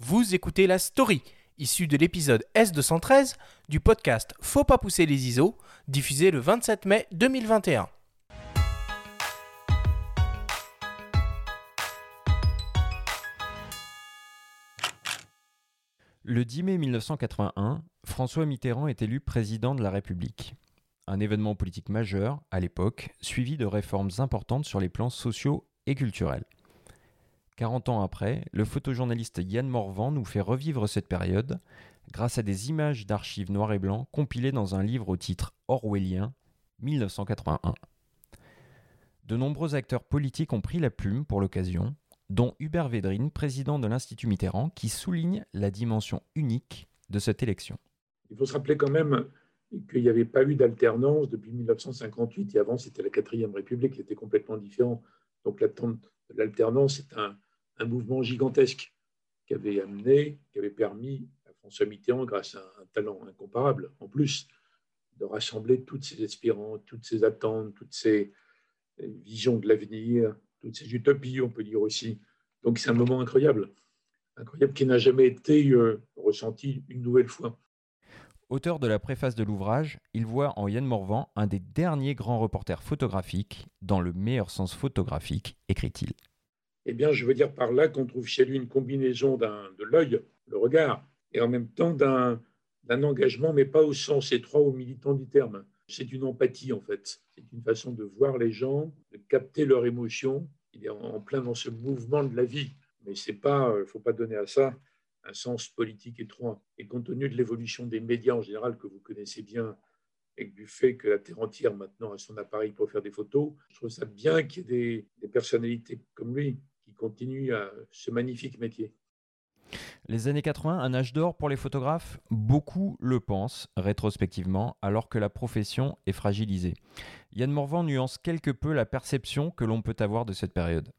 Vous écoutez la story, issue de l'épisode S213 du podcast Faut pas pousser les ISO, diffusé le 27 mai 2021. Le 10 mai 1981, François Mitterrand est élu président de la République. Un événement politique majeur à l'époque, suivi de réformes importantes sur les plans sociaux et culturels. 40 ans après, le photojournaliste Yann Morvan nous fait revivre cette période grâce à des images d'archives noir et blanc compilées dans un livre au titre Orwellien 1981. De nombreux acteurs politiques ont pris la plume pour l'occasion, dont Hubert Védrine, président de l'Institut Mitterrand, qui souligne la dimension unique de cette élection. Il faut se rappeler quand même qu'il n'y avait pas eu d'alternance depuis 1958, et avant c'était la quatrième République qui était complètement différent. Donc l'alternance est un, un, mouvement gigantesque qui avait amené, qui avait permis à François Mitterrand, grâce à un talent incomparable en plus, de rassembler toutes ces espérances, toutes ces attentes, toutes ces visions de l'avenir, toutes ces utopies, on peut dire aussi. Donc c'est un moment incroyable, incroyable qui n'a jamais été euh, ressenti une nouvelle fois. Auteur de la préface de l'ouvrage, il voit en Yann Morvan un des derniers grands reporters photographiques, dans le meilleur sens photographique, écrit-il. Eh bien, je veux dire par là qu'on trouve chez lui une combinaison de l'œil, le regard, et en même temps d'un engagement, mais pas au sens étroit ou militant du terme. C'est une empathie, en fait. C'est une façon de voir les gens, de capter leurs émotions. Il est en plein dans ce mouvement de la vie. Mais il ne euh, faut pas donner à ça un sens politique étroit. Et compte tenu de l'évolution des médias en général que vous connaissez bien, et du fait que la Terre entière maintenant a son appareil pour faire des photos, je trouve ça bien qu'il y ait des, des personnalités comme lui qui continuent à ce magnifique métier. Les années 80, un âge d'or pour les photographes? Beaucoup le pensent rétrospectivement, alors que la profession est fragilisée. Yann Morvan nuance quelque peu la perception que l'on peut avoir de cette période.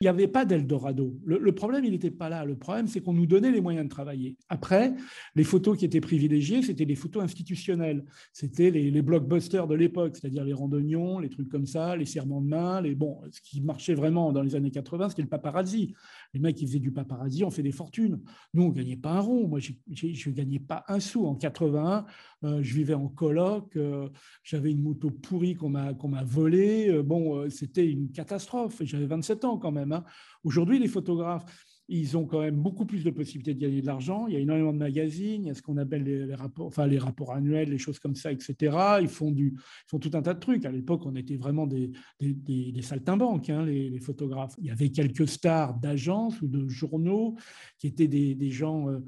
Il n'y avait pas d'Eldorado. Le, problème, il n'était pas là. Le problème, c'est qu'on nous donnait les moyens de travailler. Après, les photos qui étaient privilégiées, c'était les photos institutionnelles. C'était les, blockbusters de l'époque, c'est-à-dire les randonnions, les trucs comme ça, les serments de main. Les... Bon, ce qui marchait vraiment dans les années 80, c'était le paparazzi. Les mecs qui faisaient du paparazzi ont fait des fortunes. Nous, on ne gagnait pas un rond. Moi, je ne gagnais pas un sou. En 81, euh, je vivais en coloc. Euh, j'avais une moto pourrie qu'on m'a volée. Euh, bon, c'était une catastrophe. J'avais 27 ans quand même. Aujourd'hui, les photographes, ils ont quand même beaucoup plus de possibilités de gagner de l'argent. Il y a énormément de magazines, il y a ce qu'on appelle les, rapports, enfin les rapports annuels, les choses comme ça, etc. Ils font, du, font tout un tas de trucs. À l'époque, on était vraiment des, des, saltimbanques, hein, les, photographes. Il y avait quelques stars d'agences ou de journaux qui étaient des, gens. Euh,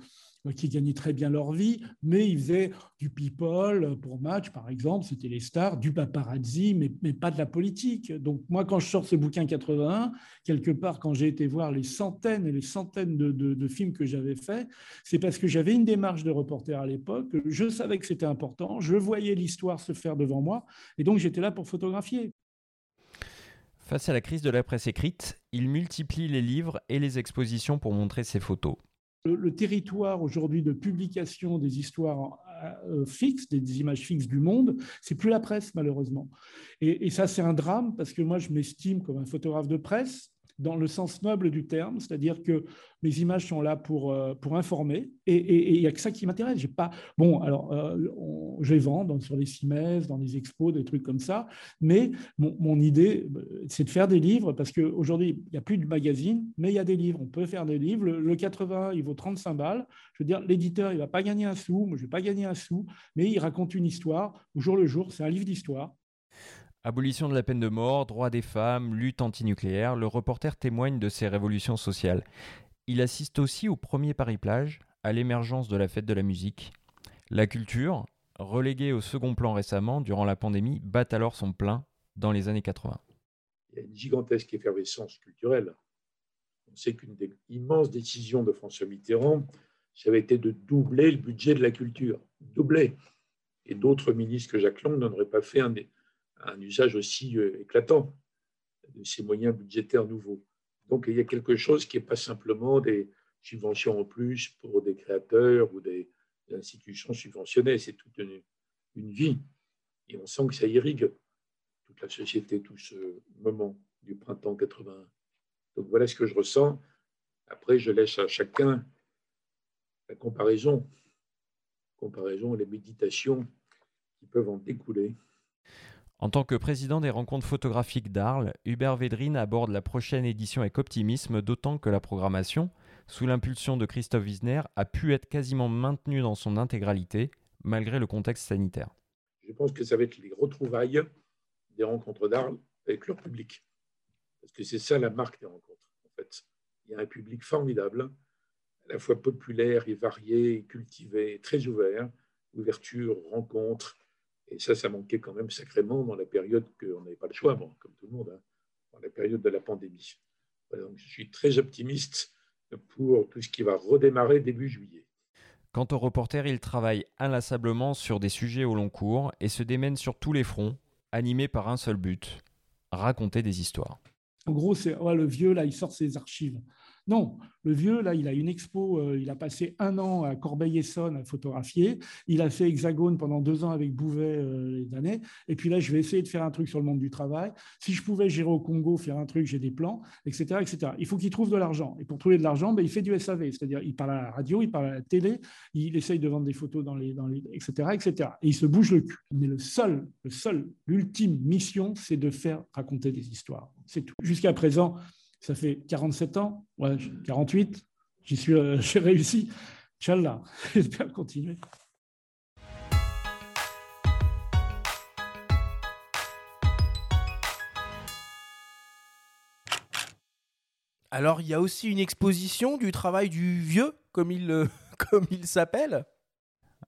qui gagnaient très bien leur vie, mais ils faisaient du people pour match, par exemple, c'était les stars, du paparazzi, mais, pas de la politique. Donc moi, quand je sors ce bouquin 81, quelque part, quand j'ai été voir les centaines et les centaines de, films que j'avais faits, c'est parce que j'avais une démarche de reporter à l'époque, je savais que c'était important, je voyais l'histoire se faire devant moi, et donc j'étais là pour photographier. Face à la crise de la presse écrite, il multiplie les livres et les expositions pour montrer ses photos. Le, territoire aujourd'hui de publication des histoires euh, fixes, des, images fixes du monde, c'est plus la presse malheureusement. et ça, c'est un drame parce que moi, je m'estime comme un photographe de presse dans le sens noble du terme, c'est-à-dire que mes images sont là pour, euh, pour informer, et il n'y a que ça qui m'intéresse. J'ai pas bon, alors euh, je les vends sur les CIMES, dans les expos, des trucs comme ça, mais mon, idée, c'est de faire des livres parce qu'aujourd'hui, il n'y a plus de magazine, mais il y a des livres. On peut faire des livres. Le, 80, il vaut 35 balles. Je veux dire, l'éditeur, il ne va pas gagner un sou, moi, je ne vais pas gagner un sou, mais il raconte une histoire au jour le jour. C'est un livre d'histoire. Abolition de la peine de mort, droit des femmes, lutte antinucléaire, le reporter témoigne de ces révolutions sociales. Il assiste aussi au premier Paris-Plage, à l'émergence de la fête de la musique. La culture, reléguée au second plan récemment durant la pandémie, bat alors son plein dans les années 80. Il y a une gigantesque effervescence culturelle. On sait qu'une des immenses décisions de François Mitterrand, ça avait été de doubler le budget de la culture. Doubler. Et d'autres ministres que Jacques Lang n'en auraient pas fait un, un usage aussi euh, éclatant de ces moyens budgétaires nouveaux. Donc il y a quelque chose qui n'est pas simplement des subventions en plus pour des créateurs ou des, institutions subventionnées, c'est toute une, vie. Et on sent que ça irrigue toute la société, tout ce moment du printemps 81. Donc voilà ce que je ressens. Après, je laisse à chacun la comparaison, les méditations qui peuvent en découler. En tant que président des rencontres photographiques d'Arles, Hubert Védrine aborde la prochaine édition avec optimisme, d'autant que la programmation, sous l'impulsion de Christophe Wiesner, a pu être quasiment maintenue dans son intégralité, malgré le contexte sanitaire. Je pense que ça va être les retrouvailles des rencontres d'Arles avec leur public. Parce que c'est ça la marque des rencontres, en fait. Il y a un public formidable, à la fois populaire et varié, cultivé, très ouvert, ouverture, rencontre, et ça, ça manquait quand même sacrément dans la période qu'on n'avait pas le choix, comme tout le monde, hein, dans la période de la pandémie. donc je suis très optimiste pour tout ce qui va redémarrer début juillet. Quant au reporter, il travaille inlassablement sur des sujets au long cours et se démène sur tous les fronts, animé par un seul but, raconter des histoires. En gros, c'est le vieux, là, il sort ses archives. Non, le vieux, là, il a une expo, euh, il a passé un an à Corbeil-Essonne à photographier. Il a fait Hexagone pendant deux ans avec Bouvet euh, les années. Et puis là, je vais essayer de faire un truc sur le monde du travail. Si je pouvais gérer au Congo, faire un truc, j'ai des plans, etc. etc. Il faut qu'il trouve de l'argent. Et pour trouver de l'argent, ben, il fait du SAV, c'est-à-dire il parle à la radio, il parle à la télé, il essaye de vendre des photos dans les, etc., etc. Et il se bouge le cul. Mais le seul, le seul, l'ultime mission, c'est de faire raconter des histoires. C'est tout. Jusqu'à présent, ça fait 47 ans, ouais, 48, j'y suis, euh, j'ai réussi. Inch'Allah, j'espère continuer. Alors, il y a aussi une exposition du travail du vieux, comme il, euh, comme il s'appelle?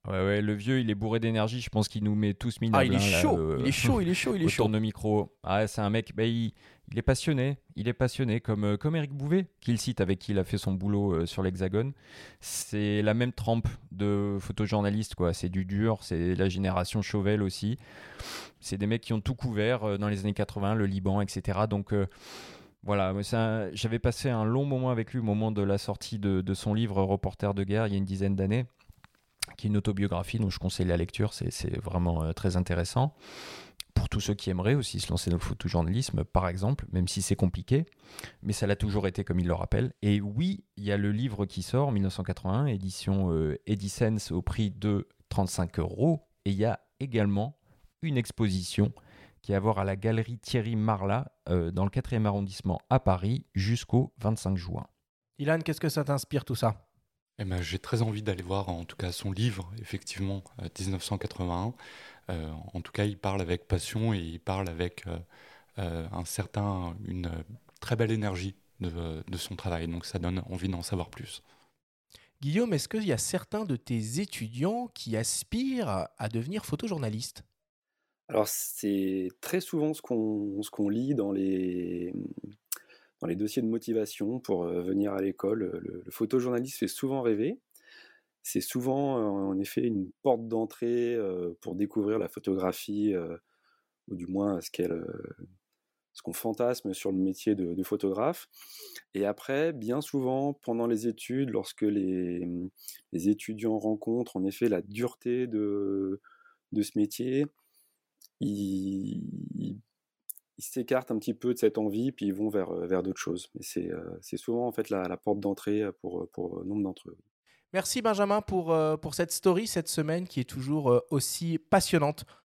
Ouais, ouais, le vieux, il est bourré d'énergie. Je pense qu'il nous met tous minables. Ah, il est, chaud, il est chaud, il est chaud, il est chaud. Tourne micro. Ah, c'est un mec, bah, il, il, est passionné. Il est passionné, comme, euh, comme Eric Bouvet, qu'il cite, avec qui il a fait son boulot euh, sur l'Hexagone. C'est la même trempe de photojournaliste, quoi. C'est du dur, c'est la génération Chauvel aussi. C'est des mecs qui ont tout couvert euh, dans les années 80, le Liban, etc. Donc. Voilà, j'avais passé un long moment avec lui au moment de la sortie de, de, son livre Reporter de guerre il y a une dizaine d'années qui est une autobiographie, donc je conseille la lecture, c'est vraiment euh, très intéressant. Pour tous ceux qui aimeraient aussi se lancer dans le photojournalisme, par exemple, même si c'est compliqué, mais ça l'a toujours été comme il le rappelle. Et oui, il y a le livre qui sort, 1981, édition euh, Edisense au prix de 35 euros, et il y a également une exposition qui est à voir à la galerie Thierry Marla euh, dans le 4e arrondissement à Paris jusqu'au 25 juin. Ilan, qu'est-ce que ça t'inspire tout ça? Eh ben, j'ai très envie d'aller voir, en tout cas, son livre, effectivement, 1981. Euh, euh, en tout cas, il parle avec passion et il parle avec euh, un certain, une très belle énergie de, de, son travail. Donc, ça donne envie d'en savoir plus. Guillaume, est-ce qu'il y a certains de tes étudiants qui aspirent à devenir photojournalistes alors c'est très souvent ce qu'on ce lit dans les, dans les dossiers de motivation pour euh, venir à l'école. Euh, le, photojournaliste fait souvent rêver. C'est souvent euh, en effet une porte d'entrée pour découvrir la photographie, ou du moins ce qu'elle qu'on fantasme sur le métier de, photographe. Et après, bien souvent, pendant les études, lorsque les, étudiants rencontrent en effet la dureté de, de ce métier, ils, ils s'écartent un petit peu de cette envie, puis ils vont vers, euh, vers d'autres choses. Mais c'est, euh, c'est souvent en fait la, la porte d'entrée euh, pour, pour nombre d'entre eux. Merci Benjamin pour, pour cette story cette semaine qui est toujours aussi passionnante.